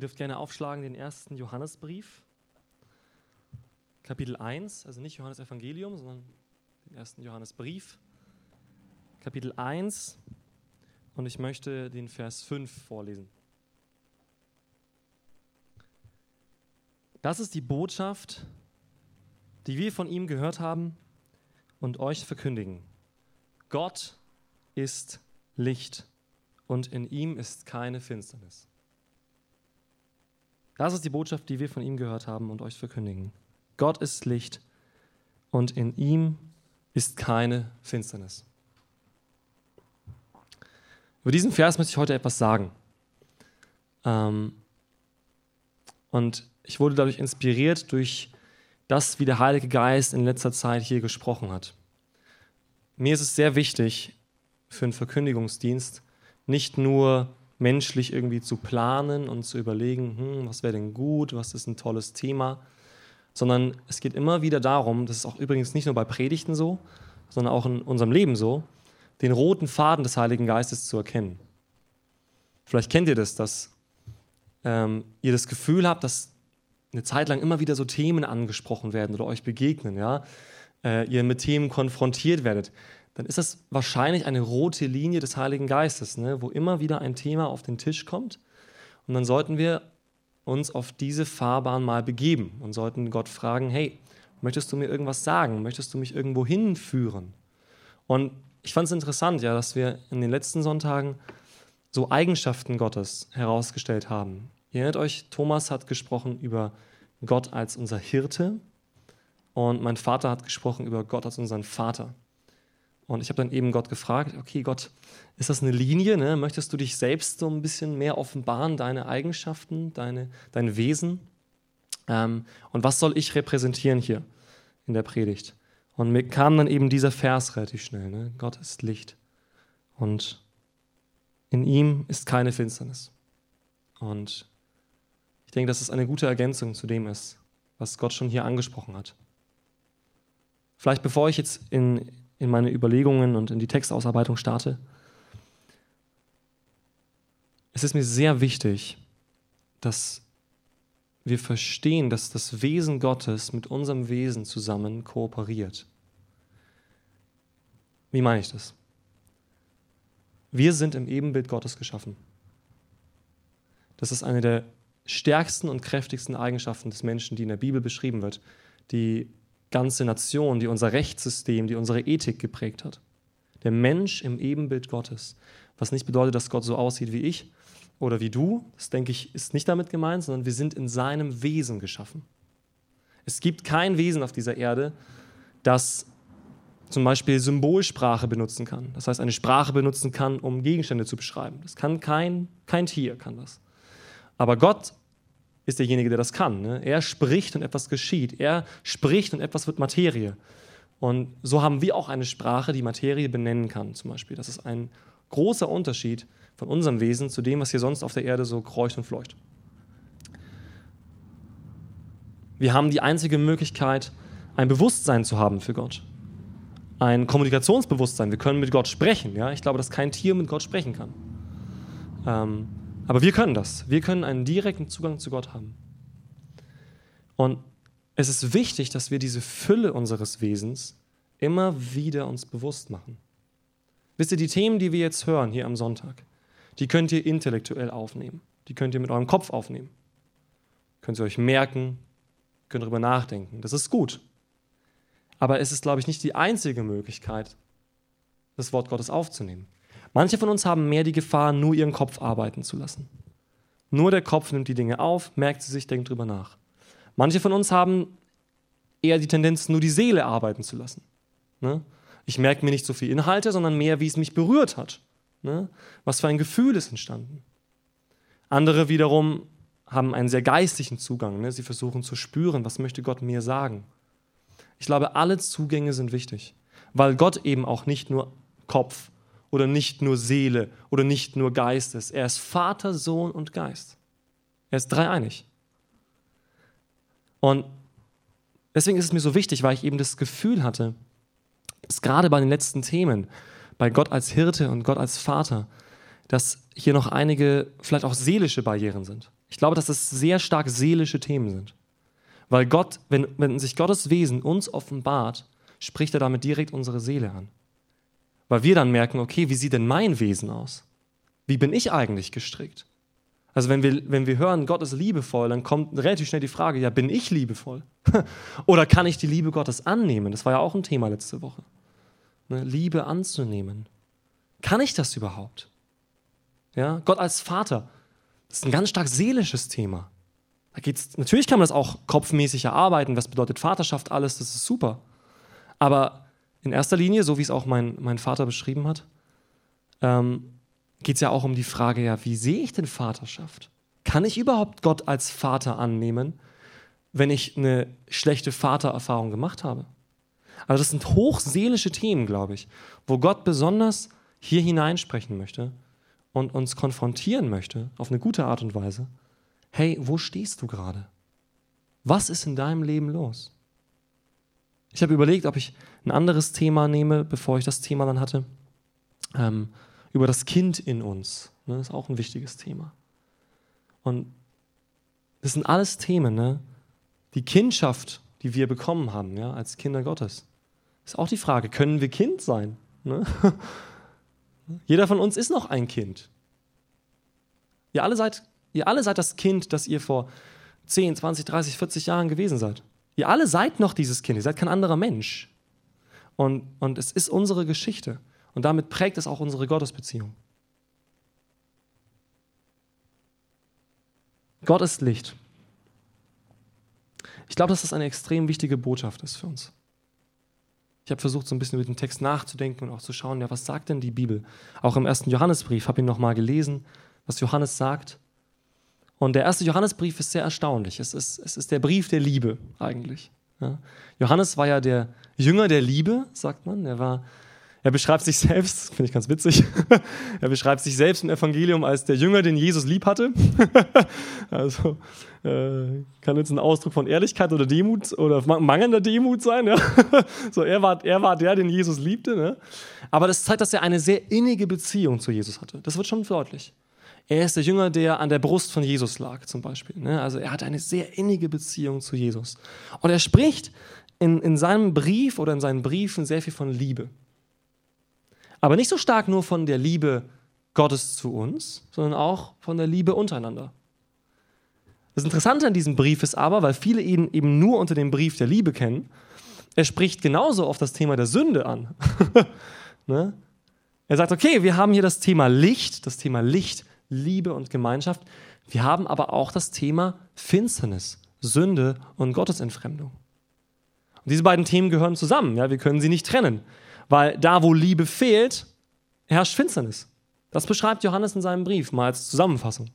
Ihr dürft gerne aufschlagen den ersten Johannesbrief, Kapitel 1, also nicht Johannes Evangelium, sondern den ersten Johannesbrief, Kapitel 1. Und ich möchte den Vers 5 vorlesen. Das ist die Botschaft, die wir von ihm gehört haben und euch verkündigen. Gott ist Licht und in ihm ist keine Finsternis. Das ist die Botschaft, die wir von ihm gehört haben und euch verkündigen. Gott ist Licht und in ihm ist keine Finsternis. Über diesen Vers möchte ich heute etwas sagen. Ähm, und ich wurde dadurch inspiriert durch das, wie der Heilige Geist in letzter Zeit hier gesprochen hat. Mir ist es sehr wichtig für einen Verkündigungsdienst, nicht nur menschlich irgendwie zu planen und zu überlegen, hm, was wäre denn gut, was ist ein tolles Thema, sondern es geht immer wieder darum, das ist auch übrigens nicht nur bei Predigten so, sondern auch in unserem Leben so, den roten Faden des Heiligen Geistes zu erkennen. Vielleicht kennt ihr das, dass ähm, ihr das Gefühl habt, dass eine Zeit lang immer wieder so Themen angesprochen werden oder euch begegnen, ja, äh, ihr mit Themen konfrontiert werdet dann ist das wahrscheinlich eine rote Linie des Heiligen Geistes, ne, wo immer wieder ein Thema auf den Tisch kommt. Und dann sollten wir uns auf diese Fahrbahn mal begeben und sollten Gott fragen, hey, möchtest du mir irgendwas sagen? Möchtest du mich irgendwo hinführen? Und ich fand es interessant, ja, dass wir in den letzten Sonntagen so Eigenschaften Gottes herausgestellt haben. Ihr erinnert euch, Thomas hat gesprochen über Gott als unser Hirte und mein Vater hat gesprochen über Gott als unseren Vater. Und ich habe dann eben Gott gefragt, okay Gott, ist das eine Linie? Ne? Möchtest du dich selbst so ein bisschen mehr offenbaren, deine Eigenschaften, deine, dein Wesen? Ähm, und was soll ich repräsentieren hier in der Predigt? Und mir kam dann eben dieser Vers relativ schnell. Ne? Gott ist Licht und in ihm ist keine Finsternis. Und ich denke, dass es eine gute Ergänzung zu dem ist, was Gott schon hier angesprochen hat. Vielleicht bevor ich jetzt in, in meine Überlegungen und in die Textausarbeitung starte. Es ist mir sehr wichtig, dass wir verstehen, dass das Wesen Gottes mit unserem Wesen zusammen kooperiert. Wie meine ich das? Wir sind im Ebenbild Gottes geschaffen. Das ist eine der stärksten und kräftigsten Eigenschaften des Menschen, die in der Bibel beschrieben wird, die ganze Nation, die unser Rechtssystem, die unsere Ethik geprägt hat. Der Mensch im Ebenbild Gottes. Was nicht bedeutet, dass Gott so aussieht wie ich oder wie du. Das denke ich, ist nicht damit gemeint, sondern wir sind in seinem Wesen geschaffen. Es gibt kein Wesen auf dieser Erde, das zum Beispiel Symbolsprache benutzen kann. Das heißt, eine Sprache benutzen kann, um Gegenstände zu beschreiben. Das kann kein, kein Tier, kann das. Aber Gott ist derjenige, der das kann. Ne? Er spricht und etwas geschieht. Er spricht und etwas wird Materie. Und so haben wir auch eine Sprache, die Materie benennen kann, zum Beispiel. Das ist ein großer Unterschied von unserem Wesen zu dem, was hier sonst auf der Erde so kreucht und fleucht. Wir haben die einzige Möglichkeit, ein Bewusstsein zu haben für Gott. Ein Kommunikationsbewusstsein. Wir können mit Gott sprechen. Ja? Ich glaube, dass kein Tier mit Gott sprechen kann. Ähm, aber wir können das. Wir können einen direkten Zugang zu Gott haben. Und es ist wichtig, dass wir diese Fülle unseres Wesens immer wieder uns bewusst machen. Wisst ihr, die Themen, die wir jetzt hören hier am Sonntag, die könnt ihr intellektuell aufnehmen. Die könnt ihr mit eurem Kopf aufnehmen. Könnt ihr euch merken, könnt darüber nachdenken. Das ist gut. Aber es ist, glaube ich, nicht die einzige Möglichkeit, das Wort Gottes aufzunehmen. Manche von uns haben mehr die Gefahr, nur ihren Kopf arbeiten zu lassen. Nur der Kopf nimmt die Dinge auf, merkt sie sich, denkt drüber nach. Manche von uns haben eher die Tendenz, nur die Seele arbeiten zu lassen. Ne? Ich merke mir nicht so viel Inhalte, sondern mehr, wie es mich berührt hat. Ne? Was für ein Gefühl ist entstanden. Andere wiederum haben einen sehr geistlichen Zugang. Ne? Sie versuchen zu spüren, was möchte Gott mir sagen. Ich glaube, alle Zugänge sind wichtig, weil Gott eben auch nicht nur Kopf, oder nicht nur Seele oder nicht nur Geistes. Er ist Vater, Sohn und Geist. Er ist dreieinig. Und deswegen ist es mir so wichtig, weil ich eben das Gefühl hatte, dass gerade bei den letzten Themen, bei Gott als Hirte und Gott als Vater, dass hier noch einige vielleicht auch seelische Barrieren sind. Ich glaube, dass das sehr stark seelische Themen sind. Weil Gott, wenn, wenn sich Gottes Wesen uns offenbart, spricht er damit direkt unsere Seele an. Weil wir dann merken, okay, wie sieht denn mein Wesen aus? Wie bin ich eigentlich gestrickt? Also wenn wir, wenn wir hören, Gott ist liebevoll, dann kommt relativ schnell die Frage, ja, bin ich liebevoll? Oder kann ich die Liebe Gottes annehmen? Das war ja auch ein Thema letzte Woche. Ne? Liebe anzunehmen. Kann ich das überhaupt? Ja, Gott als Vater, das ist ein ganz stark seelisches Thema. Da geht's, natürlich kann man das auch kopfmäßig erarbeiten, was bedeutet Vaterschaft, alles, das ist super. Aber in erster Linie, so wie es auch mein, mein Vater beschrieben hat, ähm, geht es ja auch um die Frage, ja, wie sehe ich denn Vaterschaft? Kann ich überhaupt Gott als Vater annehmen, wenn ich eine schlechte Vatererfahrung gemacht habe? Also das sind hochseelische Themen, glaube ich, wo Gott besonders hier hineinsprechen möchte und uns konfrontieren möchte, auf eine gute Art und Weise. Hey, wo stehst du gerade? Was ist in deinem Leben los? Ich habe überlegt, ob ich ein anderes Thema nehme, bevor ich das Thema dann hatte. Ähm, über das Kind in uns. Ne? Das ist auch ein wichtiges Thema. Und das sind alles Themen, ne? Die Kindschaft, die wir bekommen haben, ja, als Kinder Gottes. Ist auch die Frage, können wir Kind sein? Ne? Jeder von uns ist noch ein Kind. Ihr alle, seid, ihr alle seid das Kind, das ihr vor 10, 20, 30, 40 Jahren gewesen seid. Ihr alle seid noch dieses Kind, ihr seid kein anderer Mensch. Und, und es ist unsere Geschichte. Und damit prägt es auch unsere Gottesbeziehung. Gott ist Licht. Ich glaube, dass das eine extrem wichtige Botschaft ist für uns. Ich habe versucht, so ein bisschen über den Text nachzudenken und auch zu schauen, ja, was sagt denn die Bibel? Auch im ersten Johannesbrief habe ich nochmal gelesen, was Johannes sagt. Und der erste Johannesbrief ist sehr erstaunlich. Es ist, es ist der Brief der Liebe eigentlich. Ja. Johannes war ja der Jünger der Liebe, sagt man. Er war er beschreibt sich selbst, finde ich ganz witzig, er beschreibt sich selbst im Evangelium als der Jünger, den Jesus lieb hatte. also äh, kann jetzt ein Ausdruck von Ehrlichkeit oder Demut oder mangelnder Demut sein. Ja? so, er war, er war der, den Jesus liebte. Ne? Aber das zeigt, dass er eine sehr innige Beziehung zu Jesus hatte. Das wird schon deutlich. Er ist der Jünger, der an der Brust von Jesus lag, zum Beispiel. Ne? Also er hatte eine sehr innige Beziehung zu Jesus. Und er spricht in, in seinem Brief oder in seinen Briefen sehr viel von Liebe. Aber nicht so stark nur von der Liebe Gottes zu uns, sondern auch von der Liebe untereinander. Das Interessante an diesem Brief ist aber, weil viele ihn eben nur unter dem Brief der Liebe kennen, er spricht genauso auf das Thema der Sünde an. ne? Er sagt, okay, wir haben hier das Thema Licht, das Thema Licht, Liebe und Gemeinschaft. Wir haben aber auch das Thema Finsternis, Sünde und Gottesentfremdung. Und diese beiden Themen gehören zusammen. Ja? Wir können sie nicht trennen. Weil da, wo Liebe fehlt, herrscht Finsternis. Das beschreibt Johannes in seinem Brief, mal als Zusammenfassung.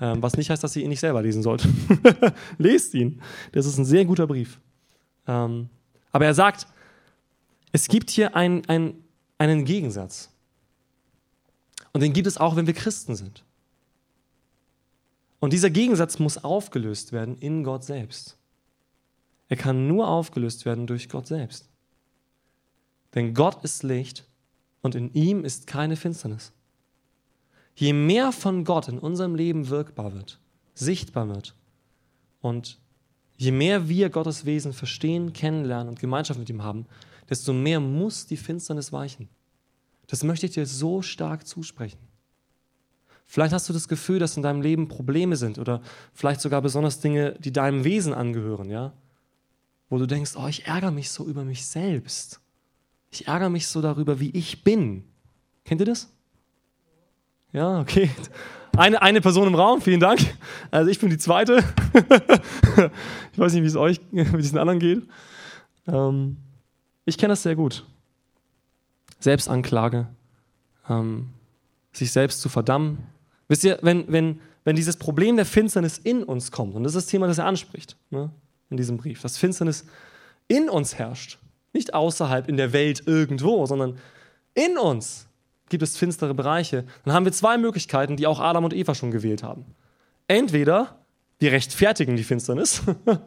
Ähm, was nicht heißt, dass ihr ihn nicht selber lesen sollt. Lest ihn. Das ist ein sehr guter Brief. Ähm, aber er sagt, es gibt hier ein, ein, einen Gegensatz. Und den gibt es auch, wenn wir Christen sind. Und dieser Gegensatz muss aufgelöst werden in Gott selbst. Er kann nur aufgelöst werden durch Gott selbst. Denn Gott ist Licht und in ihm ist keine Finsternis. Je mehr von Gott in unserem Leben wirkbar wird, sichtbar wird und je mehr wir Gottes Wesen verstehen, kennenlernen und Gemeinschaft mit ihm haben, desto mehr muss die Finsternis weichen. Das möchte ich dir so stark zusprechen. Vielleicht hast du das Gefühl, dass in deinem Leben Probleme sind oder vielleicht sogar besonders Dinge, die deinem Wesen angehören, ja? Wo du denkst, oh, ich ärgere mich so über mich selbst. Ich ärgere mich so darüber, wie ich bin. Kennt ihr das? Ja, okay. Eine, eine Person im Raum, vielen Dank. Also ich bin die zweite. ich weiß nicht, wie es euch, es den anderen geht. Ähm, ich kenne das sehr gut. Selbstanklage, ähm, sich selbst zu verdammen. Wisst ihr, wenn, wenn, wenn dieses Problem der Finsternis in uns kommt, und das ist das Thema, das er anspricht ne, in diesem Brief, dass Finsternis in uns herrscht, nicht außerhalb in der Welt irgendwo, sondern in uns gibt es finstere Bereiche. Dann haben wir zwei Möglichkeiten, die auch Adam und Eva schon gewählt haben. Entweder wir rechtfertigen die Finsternis,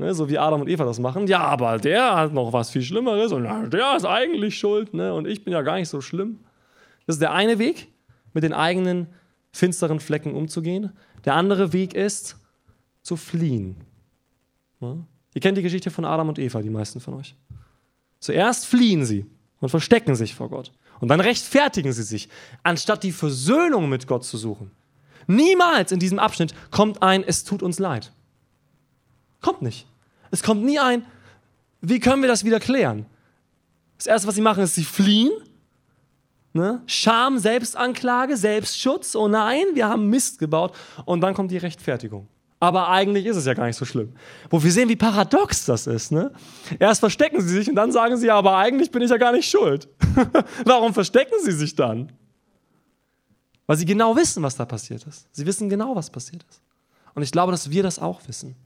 ne, so wie Adam und Eva das machen. Ja, aber der hat noch was viel Schlimmeres und der ist eigentlich schuld ne, und ich bin ja gar nicht so schlimm. Das ist der eine Weg, mit den eigenen finsteren Flecken umzugehen. Der andere Weg ist, zu fliehen. Ja? Ihr kennt die Geschichte von Adam und Eva, die meisten von euch. Zuerst fliehen sie und verstecken sich vor Gott. Und dann rechtfertigen sie sich, anstatt die Versöhnung mit Gott zu suchen. Niemals in diesem Abschnitt kommt ein, es tut uns leid. Kommt nicht. Es kommt nie ein, wie können wir das wieder klären? Das Erste, was sie machen, ist, sie fliehen. Ne? Scham, Selbstanklage, Selbstschutz. Oh nein, wir haben Mist gebaut. Und dann kommt die Rechtfertigung. Aber eigentlich ist es ja gar nicht so schlimm. Wo wir sehen, wie paradox das ist. Ne? Erst verstecken sie sich und dann sagen sie, aber eigentlich bin ich ja gar nicht schuld. Warum verstecken sie sich dann? Weil sie genau wissen, was da passiert ist. Sie wissen genau, was passiert ist. Und ich glaube, dass wir das auch wissen.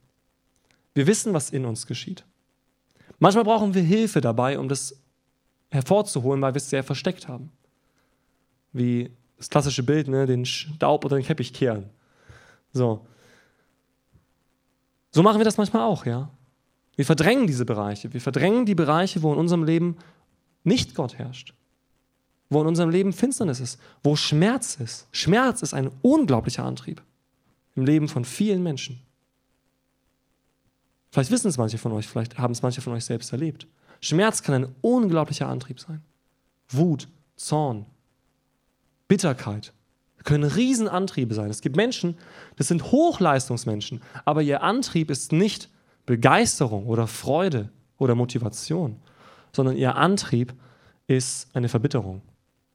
Wir wissen, was in uns geschieht. Manchmal brauchen wir Hilfe dabei, um das hervorzuholen, weil wir es sehr versteckt haben. Wie das klassische Bild, ne, den Staub oder den Teppich kehren. So. So machen wir das manchmal auch, ja. Wir verdrängen diese Bereiche. Wir verdrängen die Bereiche, wo in unserem Leben nicht Gott herrscht. Wo in unserem Leben Finsternis ist. Wo Schmerz ist. Schmerz ist ein unglaublicher Antrieb im Leben von vielen Menschen. Vielleicht wissen es manche von euch, vielleicht haben es manche von euch selbst erlebt. Schmerz kann ein unglaublicher Antrieb sein. Wut, Zorn, Bitterkeit können Riesenantriebe sein. Es gibt Menschen, das sind Hochleistungsmenschen, aber ihr Antrieb ist nicht Begeisterung oder Freude oder Motivation, sondern ihr Antrieb ist eine Verbitterung.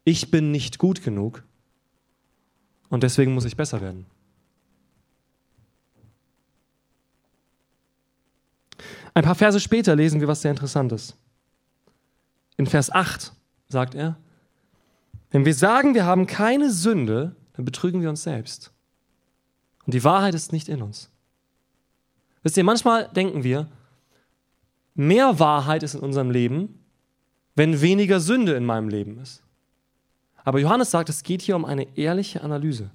Ich bin nicht gut genug und deswegen muss ich besser werden. Ein paar Verse später lesen wir was sehr Interessantes. In Vers 8 sagt er, wenn wir sagen, wir haben keine Sünde, dann betrügen wir uns selbst. Und die Wahrheit ist nicht in uns. Wisst ihr, manchmal denken wir, mehr Wahrheit ist in unserem Leben, wenn weniger Sünde in meinem Leben ist. Aber Johannes sagt, es geht hier um eine ehrliche Analyse.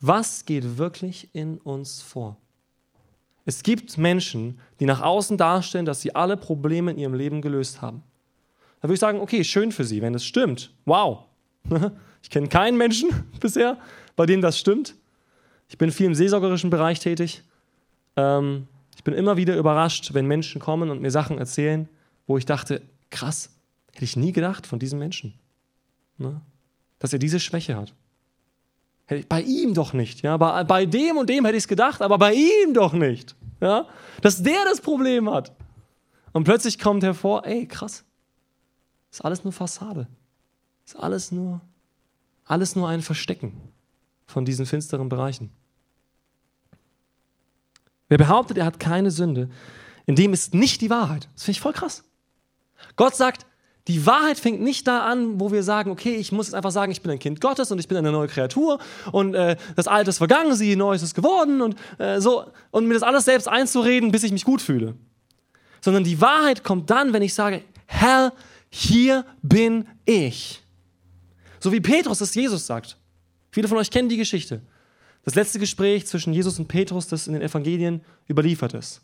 Was geht wirklich in uns vor? Es gibt Menschen, die nach außen darstellen, dass sie alle Probleme in ihrem Leben gelöst haben. Da würde ich sagen, okay, schön für sie, wenn es stimmt. Wow. Ich kenne keinen Menschen bisher, bei dem das stimmt. Ich bin viel im seelsorgerischen Bereich tätig. Ähm, ich bin immer wieder überrascht, wenn Menschen kommen und mir Sachen erzählen, wo ich dachte, krass, hätte ich nie gedacht von diesem Menschen, ne? dass er diese Schwäche hat. Bei ihm doch nicht. Ja? Bei, bei dem und dem hätte ich es gedacht, aber bei ihm doch nicht. Ja? Dass der das Problem hat. Und plötzlich kommt hervor, ey, krass. Ist alles nur Fassade. Ist alles nur, alles nur ein Verstecken von diesen finsteren Bereichen. Wer behauptet, er hat keine Sünde, in dem ist nicht die Wahrheit. Das finde ich voll krass. Gott sagt, die Wahrheit fängt nicht da an, wo wir sagen, okay, ich muss jetzt einfach sagen, ich bin ein Kind Gottes und ich bin eine neue Kreatur und äh, das Alte ist vergangen, siehe, Neues ist geworden und äh, so und mir das alles selbst einzureden, bis ich mich gut fühle. Sondern die Wahrheit kommt dann, wenn ich sage, Herr, hier bin ich. So wie Petrus es Jesus sagt. Viele von euch kennen die Geschichte. Das letzte Gespräch zwischen Jesus und Petrus, das in den Evangelien überliefert ist.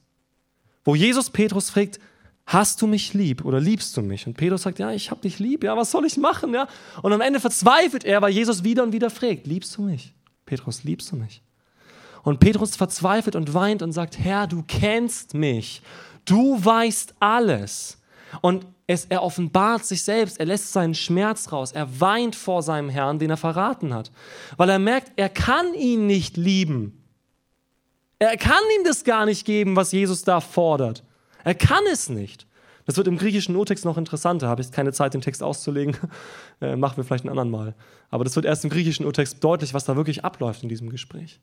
Wo Jesus Petrus fragt, hast du mich lieb oder liebst du mich? Und Petrus sagt, ja, ich habe dich lieb, ja, was soll ich machen? Ja? Und am Ende verzweifelt er, weil Jesus wieder und wieder fragt, liebst du mich? Petrus, liebst du mich? Und Petrus verzweifelt und weint und sagt, Herr, du kennst mich, du weißt alles. Und es, er offenbart sich selbst, er lässt seinen Schmerz raus, er weint vor seinem Herrn, den er verraten hat, weil er merkt, er kann ihn nicht lieben. Er kann ihm das gar nicht geben, was Jesus da fordert. Er kann es nicht. Das wird im griechischen Urtext noch interessanter. Habe ich keine Zeit, den Text auszulegen. Äh, machen wir vielleicht ein anderen Mal. Aber das wird erst im griechischen Urtext deutlich, was da wirklich abläuft in diesem Gespräch.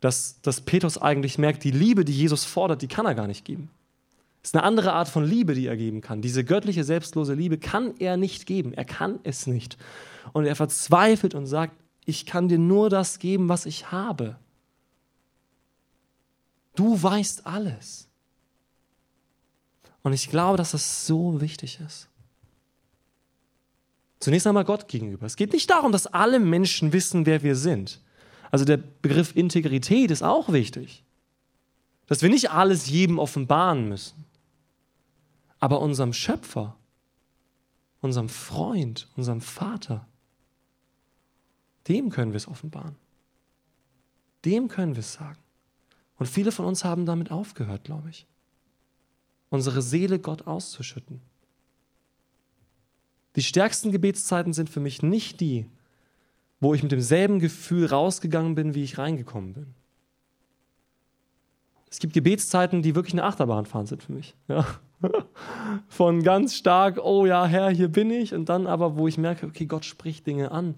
Dass, dass Petrus eigentlich merkt, die Liebe, die Jesus fordert, die kann er gar nicht geben. Es ist eine andere Art von Liebe, die er geben kann. Diese göttliche, selbstlose Liebe kann er nicht geben. Er kann es nicht. Und er verzweifelt und sagt, ich kann dir nur das geben, was ich habe. Du weißt alles. Und ich glaube, dass das so wichtig ist. Zunächst einmal Gott gegenüber. Es geht nicht darum, dass alle Menschen wissen, wer wir sind. Also der Begriff Integrität ist auch wichtig. Dass wir nicht alles jedem offenbaren müssen. Aber unserem Schöpfer, unserem Freund, unserem Vater, dem können wir es offenbaren. Dem können wir es sagen. Und viele von uns haben damit aufgehört, glaube ich. Unsere Seele Gott auszuschütten. Die stärksten Gebetszeiten sind für mich nicht die, wo ich mit demselben Gefühl rausgegangen bin, wie ich reingekommen bin. Es gibt Gebetszeiten, die wirklich eine Achterbahnfahrt sind für mich. Ja. Von ganz stark, oh ja, Herr, hier bin ich, und dann aber, wo ich merke, okay, Gott spricht Dinge an.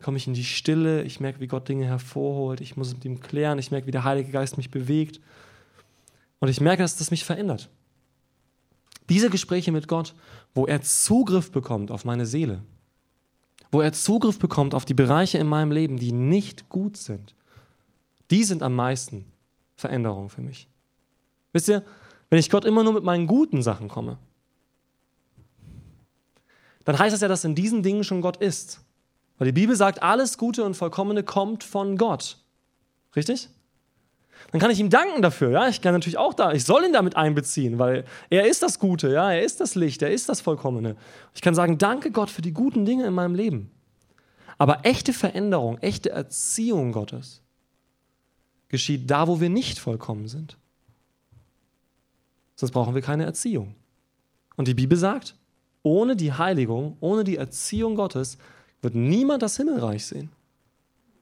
Komme ich in die Stille, ich merke, wie Gott Dinge hervorholt, ich muss mit ihm klären, ich merke, wie der Heilige Geist mich bewegt. Und ich merke, dass das mich verändert. Diese Gespräche mit Gott, wo er Zugriff bekommt auf meine Seele, wo er Zugriff bekommt auf die Bereiche in meinem Leben, die nicht gut sind, die sind am meisten Veränderung für mich. Wisst ihr, wenn ich Gott immer nur mit meinen guten Sachen komme, dann heißt das ja, dass in diesen Dingen schon Gott ist. Weil die Bibel sagt, alles Gute und Vollkommene kommt von Gott. Richtig? Dann kann ich ihm danken dafür. Ja, ich kann natürlich auch da, ich soll ihn damit einbeziehen, weil er ist das Gute, ja, er ist das Licht, er ist das Vollkommene. Ich kann sagen, danke Gott für die guten Dinge in meinem Leben. Aber echte Veränderung, echte Erziehung Gottes geschieht da, wo wir nicht vollkommen sind. Sonst brauchen wir keine Erziehung. Und die Bibel sagt, ohne die Heiligung, ohne die Erziehung Gottes wird niemand das Himmelreich sehen.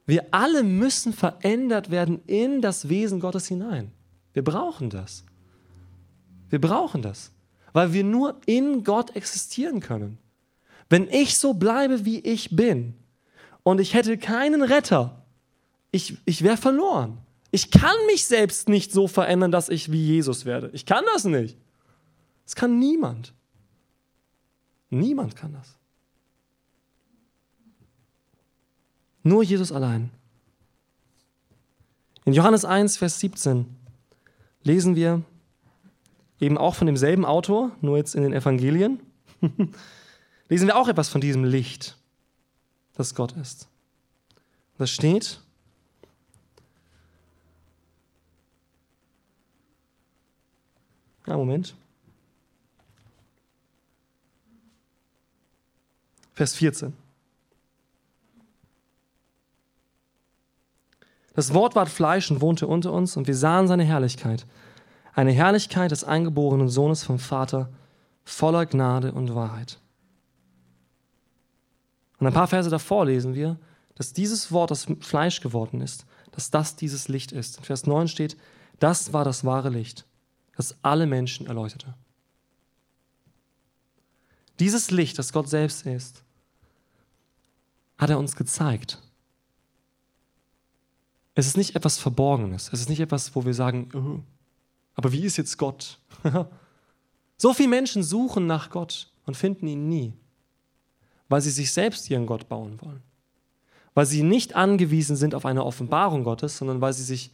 Wir alle müssen verändert werden in das Wesen Gottes hinein. Wir brauchen das. Wir brauchen das, weil wir nur in Gott existieren können. Wenn ich so bleibe, wie ich bin, und ich hätte keinen Retter, ich, ich wäre verloren. Ich kann mich selbst nicht so verändern, dass ich wie Jesus werde. Ich kann das nicht. Das kann niemand. Niemand kann das. Nur Jesus allein. In Johannes 1, Vers 17 lesen wir eben auch von demselben Autor, nur jetzt in den Evangelien, lesen wir auch etwas von diesem Licht, das Gott ist. Das steht, Ja, Moment. Vers 14. Das Wort ward Fleisch und wohnte unter uns, und wir sahen seine Herrlichkeit. Eine Herrlichkeit des eingeborenen Sohnes vom Vater, voller Gnade und Wahrheit. Und ein paar Verse davor lesen wir, dass dieses Wort, das Fleisch geworden ist, dass das dieses Licht ist. In Vers 9 steht, das war das wahre Licht, das alle Menschen erleuchtete. Dieses Licht, das Gott selbst ist, hat er uns gezeigt. Es ist nicht etwas Verborgenes. Es ist nicht etwas, wo wir sagen, oh, aber wie ist jetzt Gott? so viele Menschen suchen nach Gott und finden ihn nie, weil sie sich selbst ihren Gott bauen wollen. Weil sie nicht angewiesen sind auf eine Offenbarung Gottes, sondern weil sie sich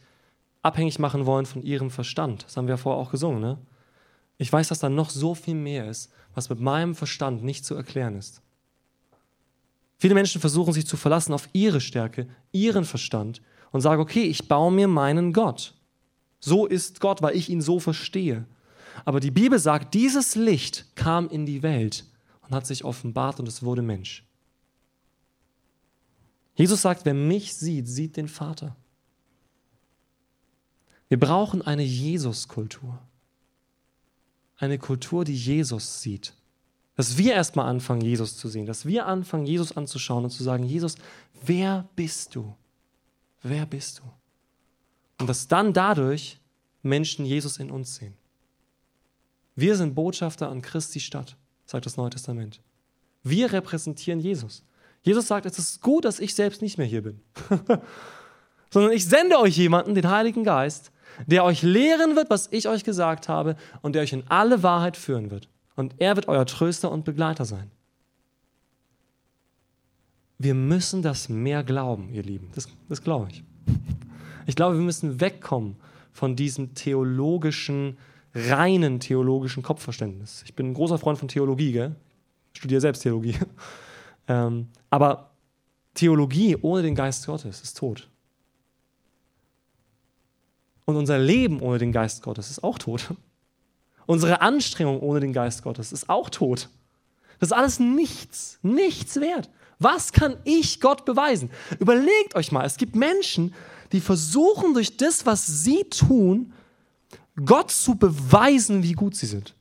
abhängig machen wollen von ihrem Verstand. Das haben wir ja vorher auch gesungen. Ne? Ich weiß, dass da noch so viel mehr ist, was mit meinem Verstand nicht zu erklären ist. Viele Menschen versuchen sich zu verlassen auf ihre Stärke, ihren Verstand und sagen, okay, ich baue mir meinen Gott. So ist Gott, weil ich ihn so verstehe. Aber die Bibel sagt, dieses Licht kam in die Welt und hat sich offenbart und es wurde Mensch. Jesus sagt, wer mich sieht, sieht den Vater. Wir brauchen eine Jesus-Kultur. Eine Kultur, die Jesus sieht. Dass wir erstmal anfangen, Jesus zu sehen. Dass wir anfangen, Jesus anzuschauen und zu sagen, Jesus, wer bist du? Wer bist du? Und dass dann dadurch Menschen Jesus in uns sehen. Wir sind Botschafter an Christi Stadt, sagt das Neue Testament. Wir repräsentieren Jesus. Jesus sagt, es ist gut, dass ich selbst nicht mehr hier bin, sondern ich sende euch jemanden, den Heiligen Geist, der euch lehren wird, was ich euch gesagt habe und der euch in alle Wahrheit führen wird. Und er wird euer Tröster und Begleiter sein. Wir müssen das mehr glauben, ihr Lieben. Das, das glaube ich. Ich glaube, wir müssen wegkommen von diesem theologischen, reinen theologischen Kopfverständnis. Ich bin ein großer Freund von Theologie, gell? Ich studiere selbst Theologie. Ähm, aber Theologie ohne den Geist Gottes ist tot. Und unser Leben ohne den Geist Gottes ist auch tot. Unsere Anstrengung ohne den Geist Gottes ist auch tot. Das ist alles nichts, nichts wert. Was kann ich Gott beweisen? Überlegt euch mal, es gibt Menschen, die versuchen durch das, was sie tun, Gott zu beweisen, wie gut sie sind.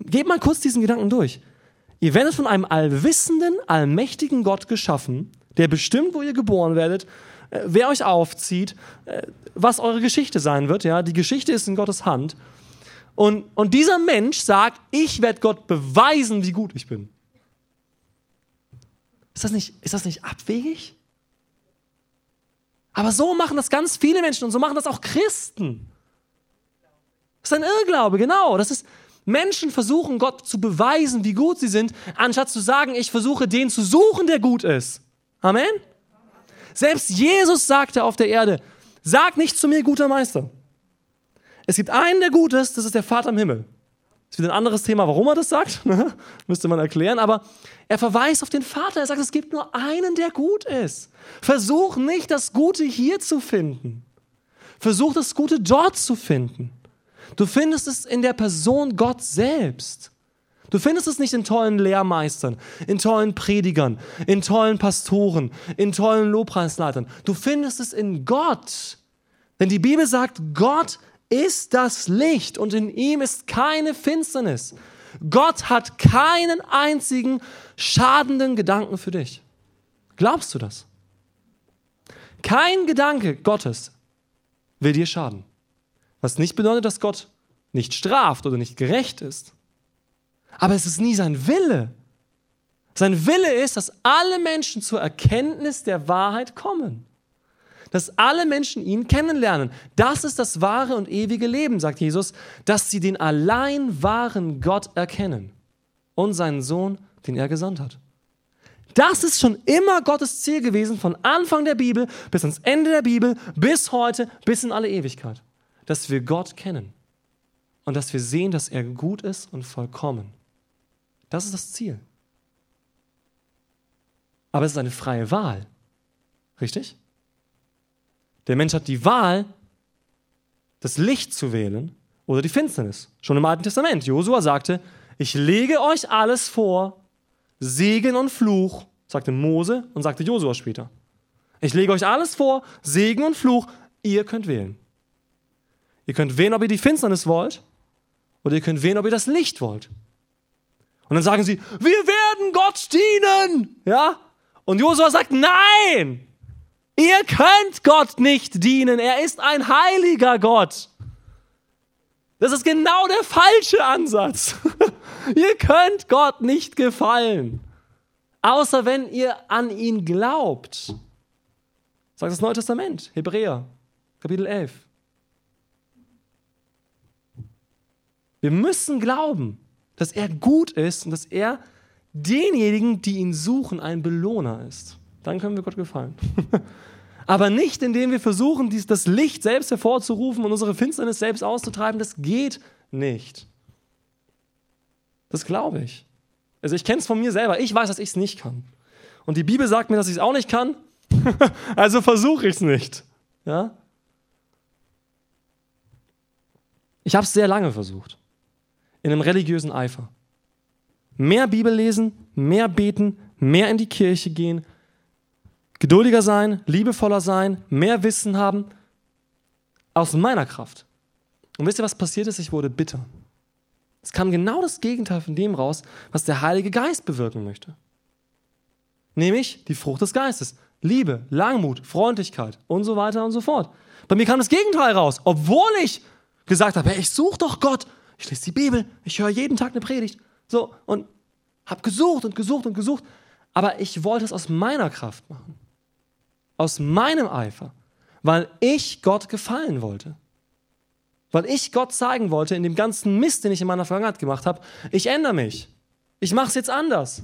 Gebt mal kurz diesen Gedanken durch. Ihr werdet von einem allwissenden, allmächtigen Gott geschaffen, der bestimmt, wo ihr geboren werdet, äh, wer euch aufzieht, äh, was eure Geschichte sein wird. Ja, die Geschichte ist in Gottes Hand. Und, und dieser Mensch sagt, ich werde Gott beweisen, wie gut ich bin. Ist das nicht, ist das nicht abwegig? Aber so machen das ganz viele Menschen und so machen das auch Christen. Das ist ein Irrglaube, genau. Das ist, Menschen versuchen Gott zu beweisen, wie gut sie sind, anstatt zu sagen, ich versuche den zu suchen, der gut ist. Amen? Selbst Jesus sagte auf der Erde, sag nicht zu mir, guter Meister. Es gibt einen, der gut ist, das ist der Vater im Himmel. Ist wieder ein anderes Thema, warum er das sagt, müsste man erklären, aber er verweist auf den Vater, er sagt, es gibt nur einen, der gut ist. Versuch nicht, das Gute hier zu finden. Versuch, das Gute dort zu finden. Du findest es in der Person Gott selbst. Du findest es nicht in tollen Lehrmeistern, in tollen Predigern, in tollen Pastoren, in tollen Lobpreisleitern. Du findest es in Gott. Denn die Bibel sagt, Gott ist das Licht und in ihm ist keine Finsternis. Gott hat keinen einzigen schadenden Gedanken für dich. Glaubst du das? Kein Gedanke Gottes will dir schaden. Was nicht bedeutet, dass Gott nicht straft oder nicht gerecht ist. Aber es ist nie sein Wille. Sein Wille ist, dass alle Menschen zur Erkenntnis der Wahrheit kommen. Dass alle Menschen ihn kennenlernen. Das ist das wahre und ewige Leben, sagt Jesus, dass sie den allein wahren Gott erkennen und seinen Sohn, den er gesandt hat. Das ist schon immer Gottes Ziel gewesen, von Anfang der Bibel bis ans Ende der Bibel, bis heute, bis in alle Ewigkeit dass wir Gott kennen und dass wir sehen, dass er gut ist und vollkommen. Das ist das Ziel. Aber es ist eine freie Wahl. Richtig? Der Mensch hat die Wahl, das Licht zu wählen oder die Finsternis. Schon im Alten Testament. Josua sagte, ich lege euch alles vor, Segen und Fluch, sagte Mose und sagte Josua später. Ich lege euch alles vor, Segen und Fluch, ihr könnt wählen. Ihr könnt wählen, ob ihr die Finsternis wollt oder ihr könnt wählen, ob ihr das Licht wollt. Und dann sagen sie, wir werden Gott dienen. Ja? Und Josua sagt, nein, ihr könnt Gott nicht dienen. Er ist ein heiliger Gott. Das ist genau der falsche Ansatz. ihr könnt Gott nicht gefallen. Außer wenn ihr an ihn glaubt. Sagt das Neue Testament, Hebräer, Kapitel 11. Wir müssen glauben, dass er gut ist und dass er denjenigen, die ihn suchen, ein Belohner ist. Dann können wir Gott gefallen. Aber nicht, indem wir versuchen, das Licht selbst hervorzurufen und unsere Finsternis selbst auszutreiben. Das geht nicht. Das glaube ich. Also ich kenne es von mir selber. Ich weiß, dass ich es nicht kann. Und die Bibel sagt mir, dass ich es auch nicht kann. also versuche ich es nicht. Ja? Ich habe es sehr lange versucht in einem religiösen Eifer. Mehr Bibel lesen, mehr beten, mehr in die Kirche gehen, geduldiger sein, liebevoller sein, mehr Wissen haben, aus meiner Kraft. Und wisst ihr, was passiert ist? Ich wurde bitter. Es kam genau das Gegenteil von dem raus, was der Heilige Geist bewirken möchte. Nämlich die Frucht des Geistes. Liebe, Langmut, Freundlichkeit und so weiter und so fort. Bei mir kam das Gegenteil raus, obwohl ich gesagt habe, hey, ich suche doch Gott ich lese die Bibel, ich höre jeden Tag eine Predigt. So, und habe gesucht und gesucht und gesucht. Aber ich wollte es aus meiner Kraft machen. Aus meinem Eifer. Weil ich Gott gefallen wollte. Weil ich Gott zeigen wollte, in dem ganzen Mist, den ich in meiner Vergangenheit gemacht habe, ich ändere mich. Ich mache es jetzt anders.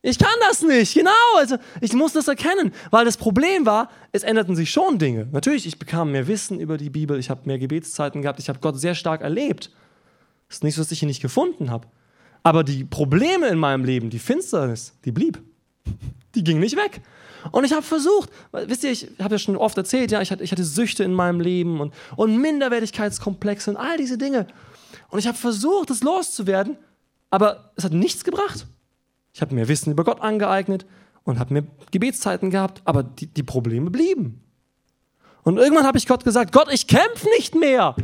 Ich kann das nicht, genau. Also ich muss das erkennen, weil das Problem war, es änderten sich schon Dinge. Natürlich, ich bekam mehr Wissen über die Bibel, ich habe mehr Gebetszeiten gehabt, ich habe Gott sehr stark erlebt. Das ist nichts, was ich hier nicht gefunden habe. Aber die Probleme in meinem Leben, die Finsternis, die blieb. Die ging nicht weg. Und ich habe versucht, wisst ihr, ich habe ja schon oft erzählt, ja, ich hatte, ich hatte Süchte in meinem Leben und, und Minderwertigkeitskomplexe und all diese Dinge. Und ich habe versucht, das loszuwerden, aber es hat nichts gebracht. Ich habe mir Wissen über Gott angeeignet und habe mir Gebetszeiten gehabt, aber die, die Probleme blieben. Und irgendwann habe ich Gott gesagt, Gott, ich kämpfe nicht mehr.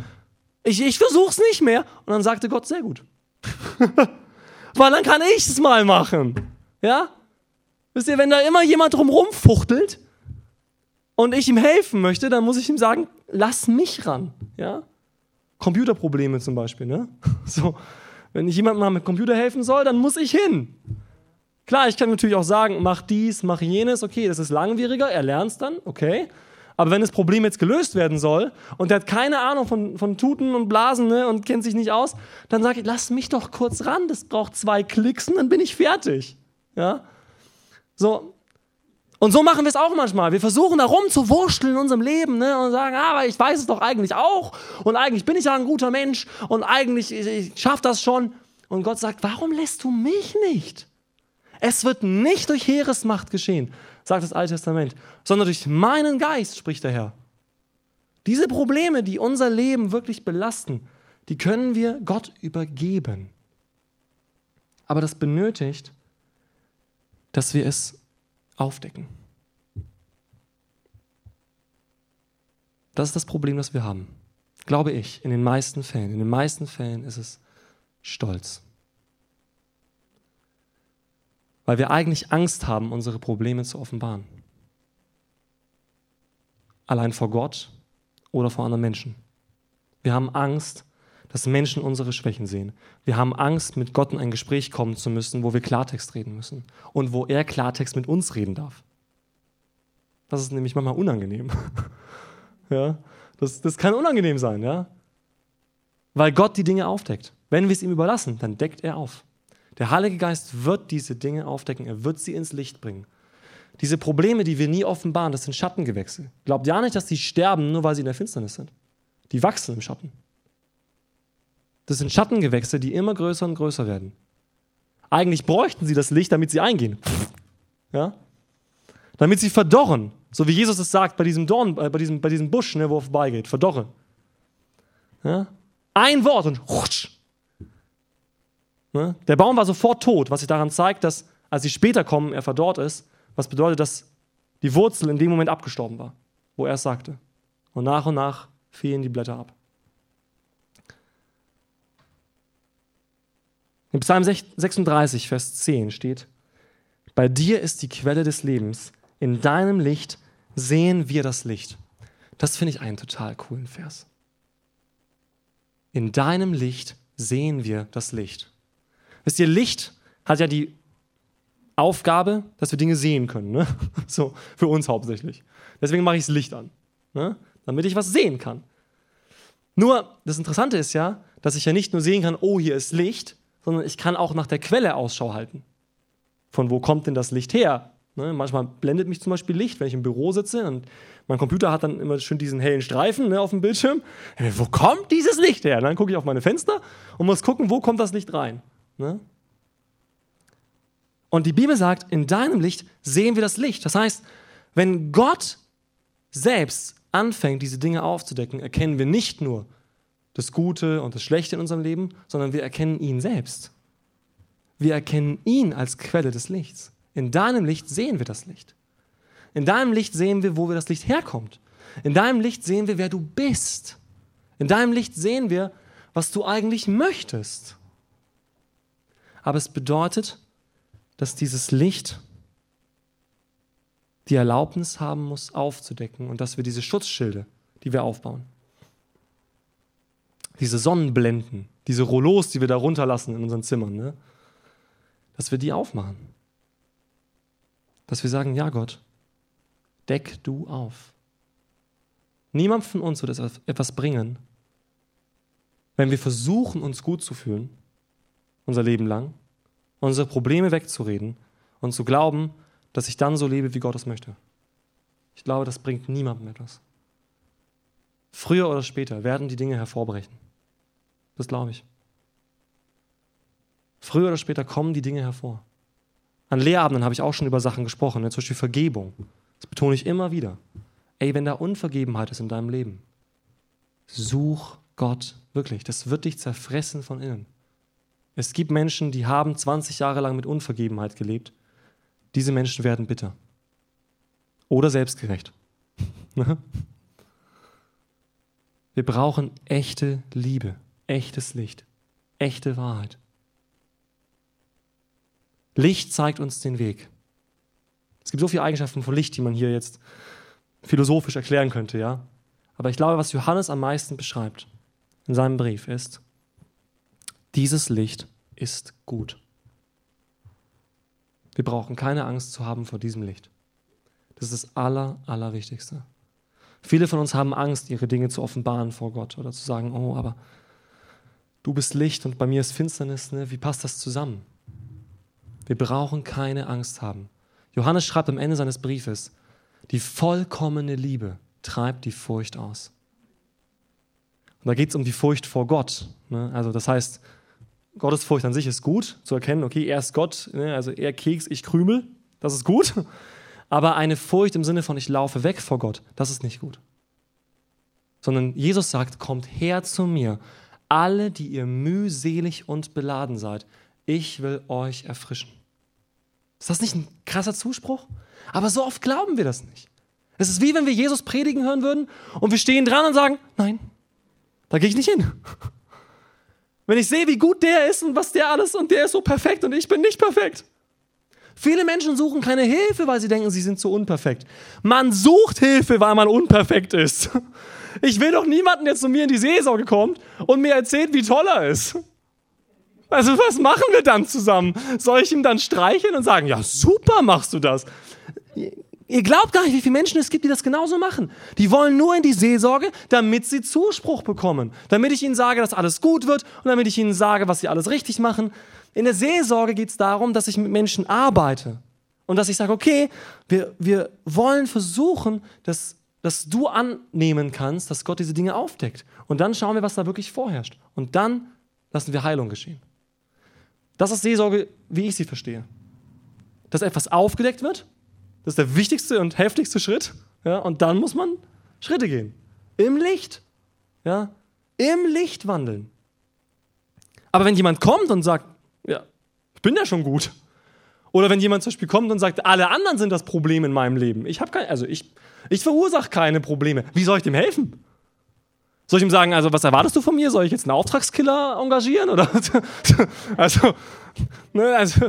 Ich, ich versuche es nicht mehr. Und dann sagte Gott, sehr gut. Weil dann kann ich es mal machen. Ja? Wisst ihr, wenn da immer jemand drumherum fuchtelt und ich ihm helfen möchte, dann muss ich ihm sagen, lass mich ran. Ja? Computerprobleme zum Beispiel. Ne? So, wenn ich jemandem mal mit Computer helfen soll, dann muss ich hin. Klar, ich kann natürlich auch sagen, mach dies, mach jenes, okay, das ist langwieriger, er lernt es dann, okay. Aber wenn das Problem jetzt gelöst werden soll und er hat keine Ahnung von, von Tuten und Blasen ne, und kennt sich nicht aus, dann sage ich, lass mich doch kurz ran, das braucht zwei Klicks und dann bin ich fertig. Ja? So. Und so machen wir es auch manchmal. Wir versuchen da rumzuwurschteln in unserem Leben ne, und sagen, ah, aber ich weiß es doch eigentlich auch und eigentlich bin ich ja ein guter Mensch und eigentlich ich, ich schaffe das schon. Und Gott sagt, warum lässt du mich nicht? Es wird nicht durch Heeresmacht geschehen, sagt das Alte Testament, sondern durch meinen Geist, spricht der Herr. Diese Probleme, die unser Leben wirklich belasten, die können wir Gott übergeben. Aber das benötigt, dass wir es aufdecken. Das ist das Problem, das wir haben. Glaube ich, in den meisten Fällen. In den meisten Fällen ist es Stolz weil wir eigentlich Angst haben, unsere Probleme zu offenbaren. Allein vor Gott oder vor anderen Menschen. Wir haben Angst, dass Menschen unsere Schwächen sehen. Wir haben Angst, mit Gott in ein Gespräch kommen zu müssen, wo wir Klartext reden müssen und wo er Klartext mit uns reden darf. Das ist nämlich manchmal unangenehm. ja, das, das kann unangenehm sein, ja. Weil Gott die Dinge aufdeckt. Wenn wir es ihm überlassen, dann deckt er auf. Der Heilige Geist wird diese Dinge aufdecken, er wird sie ins Licht bringen. Diese Probleme, die wir nie offenbaren, das sind Schattengewächse. Glaubt ja nicht, dass die sterben, nur weil sie in der Finsternis sind. Die wachsen im Schatten. Das sind Schattengewächse, die immer größer und größer werden. Eigentlich bräuchten sie das Licht, damit sie eingehen. Ja? Damit sie verdorren. So wie Jesus es sagt bei diesem Dorn, äh, bei, diesem, bei diesem Busch, ne, wo er vorbeigeht. Verdorre. Ja? Ein Wort und rutsch, Ne? Der Baum war sofort tot, was sich daran zeigt, dass, als sie später kommen, er verdorrt ist, was bedeutet, dass die Wurzel in dem Moment abgestorben war, wo er es sagte. Und nach und nach fielen die Blätter ab. In Psalm 36, Vers 10 steht, bei dir ist die Quelle des Lebens, in deinem Licht sehen wir das Licht. Das finde ich einen total coolen Vers. In deinem Licht sehen wir das Licht. Wisst ihr, Licht hat ja die Aufgabe, dass wir Dinge sehen können. Ne? So, für uns hauptsächlich. Deswegen mache ich das Licht an, ne? damit ich was sehen kann. Nur, das Interessante ist ja, dass ich ja nicht nur sehen kann, oh, hier ist Licht, sondern ich kann auch nach der Quelle Ausschau halten. Von wo kommt denn das Licht her? Ne? Manchmal blendet mich zum Beispiel Licht, wenn ich im Büro sitze und mein Computer hat dann immer schön diesen hellen Streifen ne, auf dem Bildschirm. Hey, wo kommt dieses Licht her? Und dann gucke ich auf meine Fenster und muss gucken, wo kommt das Licht rein. Ne? Und die Bibel sagt, in deinem Licht sehen wir das Licht. Das heißt, wenn Gott selbst anfängt, diese Dinge aufzudecken, erkennen wir nicht nur das Gute und das Schlechte in unserem Leben, sondern wir erkennen ihn selbst. Wir erkennen ihn als Quelle des Lichts. In deinem Licht sehen wir das Licht. In deinem Licht sehen wir, wo das Licht herkommt. In deinem Licht sehen wir, wer du bist. In deinem Licht sehen wir, was du eigentlich möchtest. Aber es bedeutet, dass dieses Licht die Erlaubnis haben muss, aufzudecken und dass wir diese Schutzschilde, die wir aufbauen, diese Sonnenblenden, diese Rollos, die wir da runterlassen in unseren Zimmern, ne? dass wir die aufmachen. Dass wir sagen, ja Gott, deck du auf. Niemand von uns wird etwas bringen, wenn wir versuchen, uns gut zu fühlen unser Leben lang, unsere Probleme wegzureden und zu glauben, dass ich dann so lebe, wie Gott es möchte. Ich glaube, das bringt niemandem etwas. Früher oder später werden die Dinge hervorbrechen. Das glaube ich. Früher oder später kommen die Dinge hervor. An Lehrabenden habe ich auch schon über Sachen gesprochen, ne? zum Beispiel Vergebung. Das betone ich immer wieder. Ey, wenn da Unvergebenheit ist in deinem Leben, such Gott wirklich. Das wird dich zerfressen von innen. Es gibt Menschen, die haben 20 Jahre lang mit Unvergebenheit gelebt. Diese Menschen werden bitter. Oder selbstgerecht. Ne? Wir brauchen echte Liebe, echtes Licht, echte Wahrheit. Licht zeigt uns den Weg. Es gibt so viele Eigenschaften von Licht, die man hier jetzt philosophisch erklären könnte, ja. Aber ich glaube, was Johannes am meisten beschreibt in seinem Brief ist, dieses Licht ist gut. Wir brauchen keine Angst zu haben vor diesem Licht. Das ist das Aller, Allerwichtigste. Viele von uns haben Angst, ihre Dinge zu offenbaren vor Gott oder zu sagen, oh, aber du bist Licht und bei mir ist Finsternis, ne? wie passt das zusammen? Wir brauchen keine Angst haben. Johannes schreibt am Ende seines Briefes, die vollkommene Liebe treibt die Furcht aus. Und da geht es um die Furcht vor Gott. Ne? Also das heißt, Gottes Furcht an sich ist gut, zu erkennen, okay, er ist Gott, ne? also er Keks, ich Krümel, das ist gut. Aber eine Furcht im Sinne von, ich laufe weg vor Gott, das ist nicht gut. Sondern Jesus sagt, kommt her zu mir, alle, die ihr mühselig und beladen seid, ich will euch erfrischen. Ist das nicht ein krasser Zuspruch? Aber so oft glauben wir das nicht. Es ist wie wenn wir Jesus predigen hören würden und wir stehen dran und sagen, nein, da gehe ich nicht hin. Wenn ich sehe, wie gut der ist und was der alles und der ist so perfekt und ich bin nicht perfekt. Viele Menschen suchen keine Hilfe, weil sie denken, sie sind so unperfekt. Man sucht Hilfe, weil man unperfekt ist. Ich will doch niemanden, der zu mir in die Seelsorge kommt und mir erzählt, wie toll er ist. Also was machen wir dann zusammen? Soll ich ihm dann streicheln und sagen, ja super machst du das? Ihr glaubt gar nicht, wie viele Menschen es gibt, die das genauso machen. Die wollen nur in die Seelsorge, damit sie Zuspruch bekommen. Damit ich ihnen sage, dass alles gut wird und damit ich ihnen sage, was sie alles richtig machen. In der Seelsorge geht es darum, dass ich mit Menschen arbeite und dass ich sage, okay, wir, wir wollen versuchen, dass, dass du annehmen kannst, dass Gott diese Dinge aufdeckt. Und dann schauen wir, was da wirklich vorherrscht. Und dann lassen wir Heilung geschehen. Das ist Seelsorge, wie ich sie verstehe. Dass etwas aufgedeckt wird, das ist der wichtigste und heftigste Schritt. Ja, und dann muss man Schritte gehen. Im Licht. Ja, im Licht wandeln. Aber wenn jemand kommt und sagt, ja, ich bin ja schon gut. Oder wenn jemand zum Beispiel kommt und sagt, alle anderen sind das Problem in meinem Leben. Ich habe kein, also ich, ich verursache keine Probleme. Wie soll ich dem helfen? Soll ich ihm sagen, also was erwartest du von mir? Soll ich jetzt einen Auftragskiller engagieren? Oder also, ne, also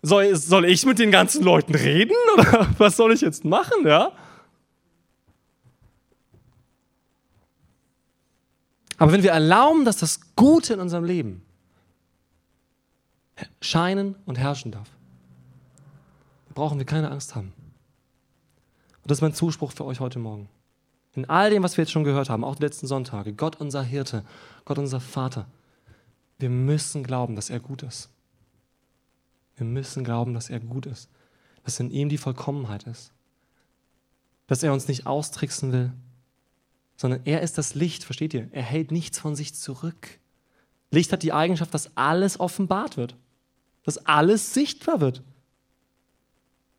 soll, soll ich mit den ganzen Leuten reden? Oder was soll ich jetzt machen? Ja? Aber wenn wir erlauben, dass das Gute in unserem Leben scheinen und herrschen darf, brauchen wir keine Angst haben. Und das ist mein Zuspruch für euch heute Morgen. In all dem, was wir jetzt schon gehört haben, auch die letzten Sonntage, Gott unser Hirte, Gott unser Vater, wir müssen glauben, dass er gut ist. Wir müssen glauben, dass er gut ist, dass in ihm die Vollkommenheit ist, dass er uns nicht austricksen will, sondern er ist das Licht, versteht ihr? Er hält nichts von sich zurück. Licht hat die Eigenschaft, dass alles offenbart wird dass alles sichtbar wird.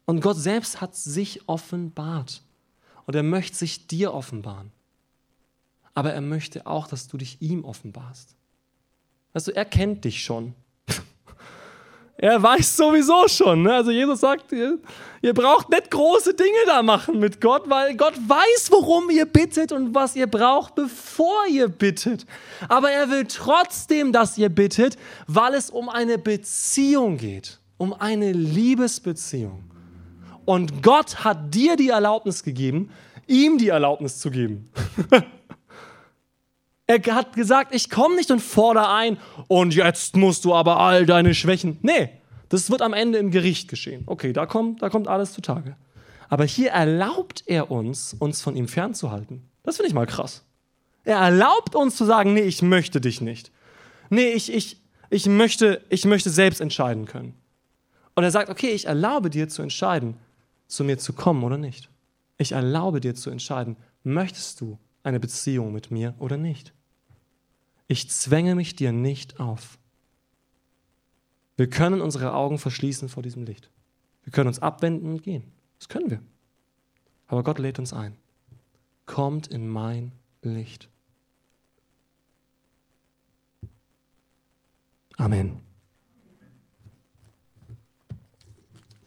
Und Gott selbst hat sich offenbart. Und er möchte sich dir offenbaren. Aber er möchte auch, dass du dich ihm offenbarst. Also er kennt dich schon. Er weiß sowieso schon. Ne? Also Jesus sagt, ihr, ihr, braucht nicht große Dinge da machen mit Gott, weil Gott weiß, worum ihr bittet und was ihr braucht, bevor ihr bittet. Aber er will trotzdem, dass ihr bittet, weil es um eine Beziehung geht, um eine Liebesbeziehung. Und Gott hat dir die Erlaubnis gegeben, ihm die Erlaubnis zu geben. Er hat gesagt, ich komme nicht und fordere ein und jetzt musst du aber all deine Schwächen. Nee, das wird am Ende im Gericht geschehen. Okay, da kommt, da kommt alles zutage. Aber hier erlaubt er uns, uns von ihm fernzuhalten. Das finde ich mal krass. Er erlaubt uns zu sagen, nee, ich möchte dich nicht. Nee, ich, ich, ich, möchte, ich möchte selbst entscheiden können. Und er sagt, okay, ich erlaube dir zu entscheiden, zu mir zu kommen oder nicht. Ich erlaube dir zu entscheiden, möchtest du eine Beziehung mit mir oder nicht. Ich zwänge mich dir nicht auf. Wir können unsere Augen verschließen vor diesem Licht. Wir können uns abwenden und gehen. Das können wir. Aber Gott lädt uns ein. Kommt in mein Licht. Amen.